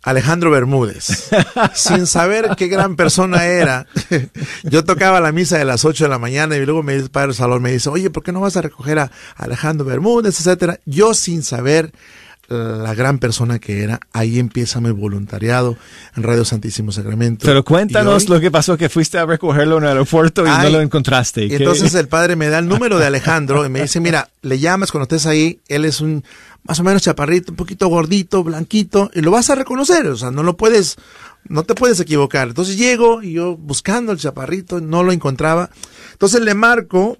Alejandro Bermúdez, sin saber qué gran persona era. Yo tocaba la misa de las 8 de la mañana y luego me dice el padre Salón, me dice, oye, ¿por qué no vas a recoger a Alejandro Bermúdez, etcétera? Yo sin saber la gran persona que era, ahí empieza mi voluntariado en Radio Santísimo Sacramento. Pero cuéntanos hoy- lo que pasó, que fuiste a recogerlo en el aeropuerto y Ay, no lo encontraste. y entonces el padre me da el número de Alejandro y me dice, mira, le llamas cuando estés ahí, él es un más o menos chaparrito, un poquito gordito, blanquito, y lo vas a reconocer, o sea, no lo puedes, no te puedes equivocar. Entonces llego y yo buscando el chaparrito, no lo encontraba. Entonces le marco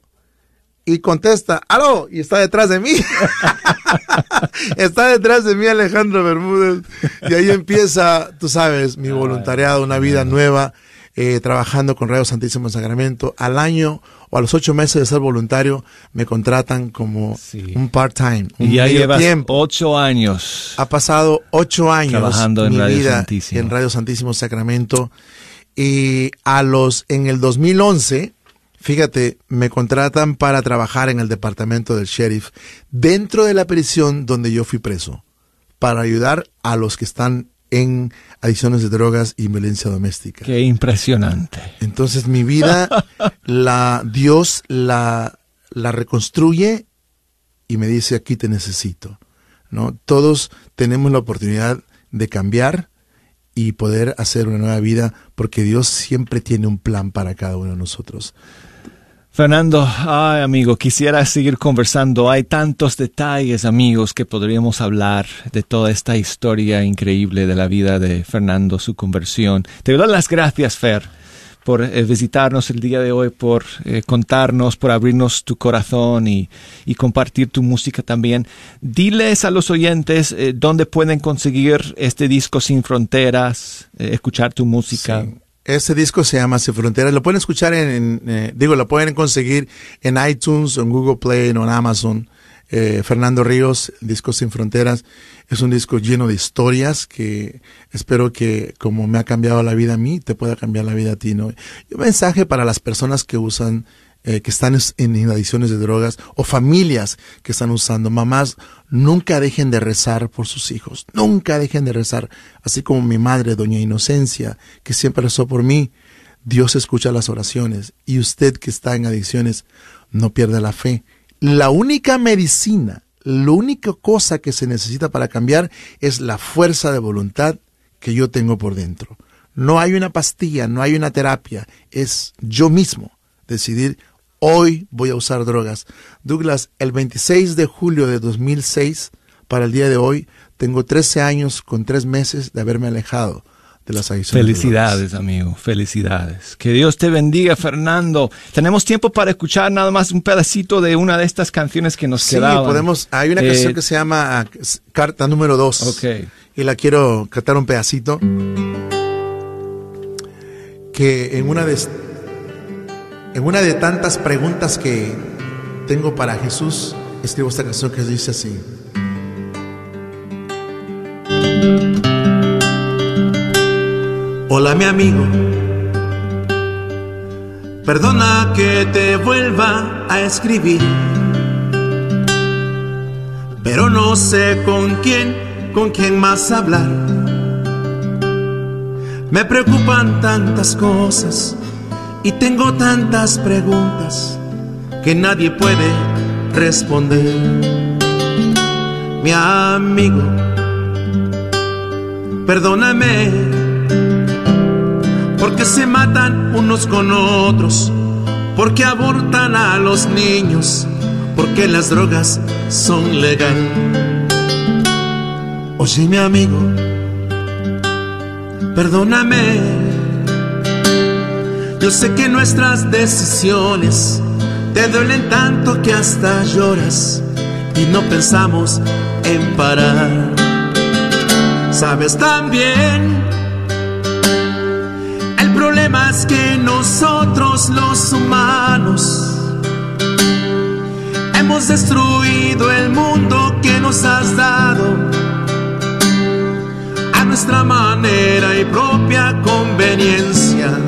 y contesta, aló, y está detrás de mí. está detrás de mí Alejandro Bermúdez. Y ahí empieza, tú sabes, mi voluntariado, una vida nueva, eh, trabajando con Radio Santísimo Sacramento. Al año o a los ocho meses de ser voluntario, me contratan como un part-time. y ya llevas tiempo. ocho años. Ha pasado ocho años Trabajando en mi Radio vida Santísimo. en Radio Santísimo Sacramento. Y a los, en el 2011, fíjate, me contratan para trabajar en el departamento del sheriff dentro de la prisión donde yo fui preso, para ayudar a los que están en adicciones de drogas y violencia doméstica. Qué impresionante. Entonces mi vida, la Dios la, la reconstruye y me dice aquí te necesito. ¿no? Todos tenemos la oportunidad de cambiar y poder hacer una nueva vida porque Dios siempre tiene un plan para cada uno de nosotros. Fernando, ay amigo, quisiera seguir conversando. Hay tantos detalles, amigos, que podríamos hablar de toda esta historia increíble de la vida de Fernando, su conversión. Te doy las gracias, Fer, por eh, visitarnos el día de hoy, por eh, contarnos, por abrirnos tu corazón y, compartir tu música también. Diles a los oyentes eh, dónde pueden conseguir este disco Sin Fronteras, eh, escuchar tu música. Ese disco se llama Sin Fronteras. Lo pueden escuchar en, en, eh, digo, lo pueden conseguir en iTunes, en Google Play, en Amazon. Eh, Fernando Ríos, Disco Sin Fronteras, es un disco lleno de historias que espero que, como me ha cambiado la vida a mí, te pueda cambiar la vida a ti, ¿no? Y un mensaje para las personas que usan, eh, que están en, adicciones de drogas o familias que están usando. Mamás, nunca dejen de rezar por sus hijos, nunca dejen de rezar, así como mi madre, doña Inocencia, que siempre rezó por mí. Dios escucha las oraciones y usted que está en adicciones, no pierda la fe. La única medicina, la única cosa que se necesita para cambiar es la fuerza de voluntad que yo tengo por dentro. No hay una pastilla, no hay una terapia, es yo mismo decidir hoy voy a usar drogas. Douglas, el 26 de julio de 2006, para el día de hoy, tengo 13 años con 3 meses de haberme alejado de las adicciones. Felicidades, amigo, felicidades. Que Dios te bendiga, Fernando. Tenemos tiempo para escuchar nada más un pedacito de una de estas canciones que nos Sí, quedaban. podemos. Hay una Eh, canción que se llama ah, Carta número 2. Ok. Y la quiero cantar un pedacito. Que en una de en una de tantas preguntas que tengo para Jesús, escribo esta canción que dice así. Hola mi amigo, perdona que te vuelva a escribir, pero no sé con quién, con quién más hablar. Me preocupan tantas cosas y tengo tantas preguntas que nadie puede responder. mi amigo, perdóname, porque se matan unos con otros, porque abortan a los niños, porque las drogas son legal. Oye mi amigo, perdóname, yo sé que nuestras decisiones te duelen tanto que hasta lloras y no pensamos en parar. Sabes también, el problema es que nosotros los humanos hemos destruido el mundo que nos has dado a nuestra manera y propia conveniencia.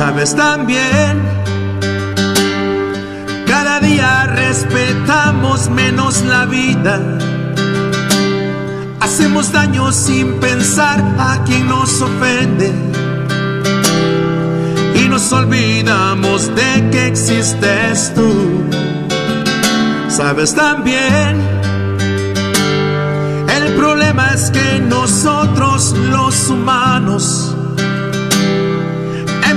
Sabes también, cada día respetamos menos la vida. Hacemos daño sin pensar a quien nos ofende. Y nos olvidamos de que existes tú. Sabes también, el problema es que nosotros los humanos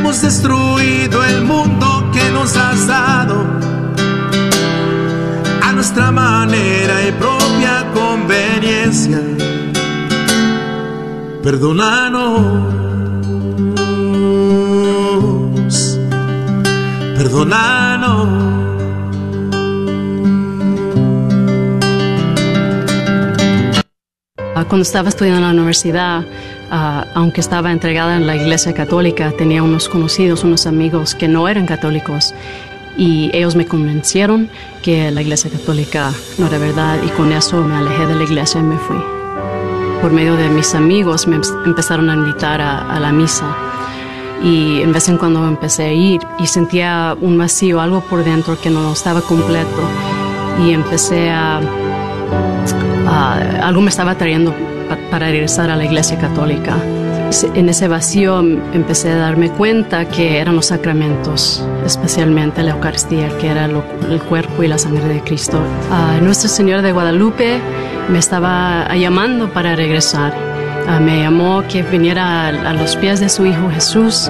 hemos destruido el mundo que nos has dado a nuestra manera y propia conveniencia. Perdónanos, perdónanos. Ah, Cuando estaba estudiando en la universidad, ah, aunque estaba entregada en la iglesia católica, tenía unos conocidos, unos amigos que no eran católicos y ellos me convencieron que la iglesia católica no era verdad y con eso me alejé de la iglesia y me fui. Por medio de mis amigos me em- empezaron a invitar a, a la misa y en vez en cuando empecé a ir y sentía un vacío, algo por dentro que no estaba completo y empecé a Ah, algo me estaba trayendo para regresar a la iglesia católica. En ese vacío m- empecé a darme cuenta que eran los sacramentos, especialmente la Eucaristía, que era lo- el cuerpo y la sangre de Cristo. Ah, Nuestra Señora de Guadalupe me estaba llamando para regresar. Ah, me llamó que viniera a, a los pies de su Hijo Jesús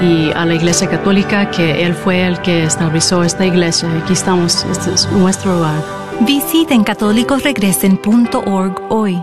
y a la iglesia católica, que Él fue el que estableció esta iglesia. Aquí estamos, este es nuestro hogar. Visiten catolicosregresen.org hoy.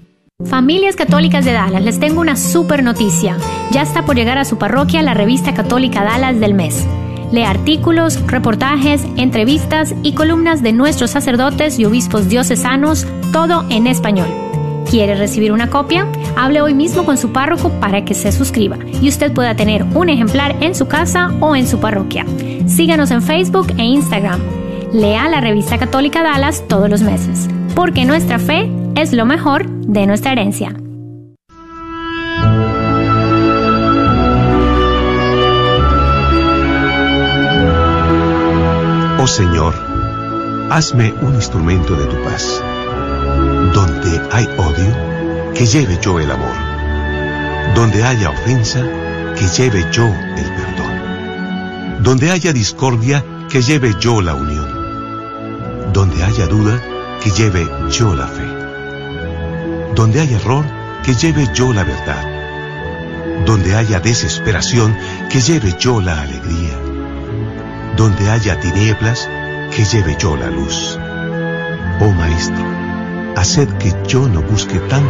Familias Católicas de Dallas, les tengo una super noticia. Ya está por llegar a su parroquia la revista católica Dallas del mes. Lee artículos, reportajes, entrevistas y columnas de nuestros sacerdotes y obispos diocesanos, todo en español. ¿Quiere recibir una copia? Hable hoy mismo con su párroco para que se suscriba y usted pueda tener un ejemplar en su casa o en su parroquia. Síganos en Facebook e Instagram. Lea la revista católica Dallas todos los meses, porque nuestra fe es lo mejor de nuestra herencia. Oh Señor, hazme un instrumento de tu paz. Donde hay odio, que lleve yo el amor. Donde haya ofensa, que lleve yo el perdón. Donde haya discordia, que lleve yo la unión. Donde haya duda, que lleve yo la fe. Donde haya error, que lleve yo la verdad. Donde haya desesperación, que lleve yo la alegría. Donde haya tinieblas, que lleve yo la luz. Oh Maestro, haced que yo no busque tanto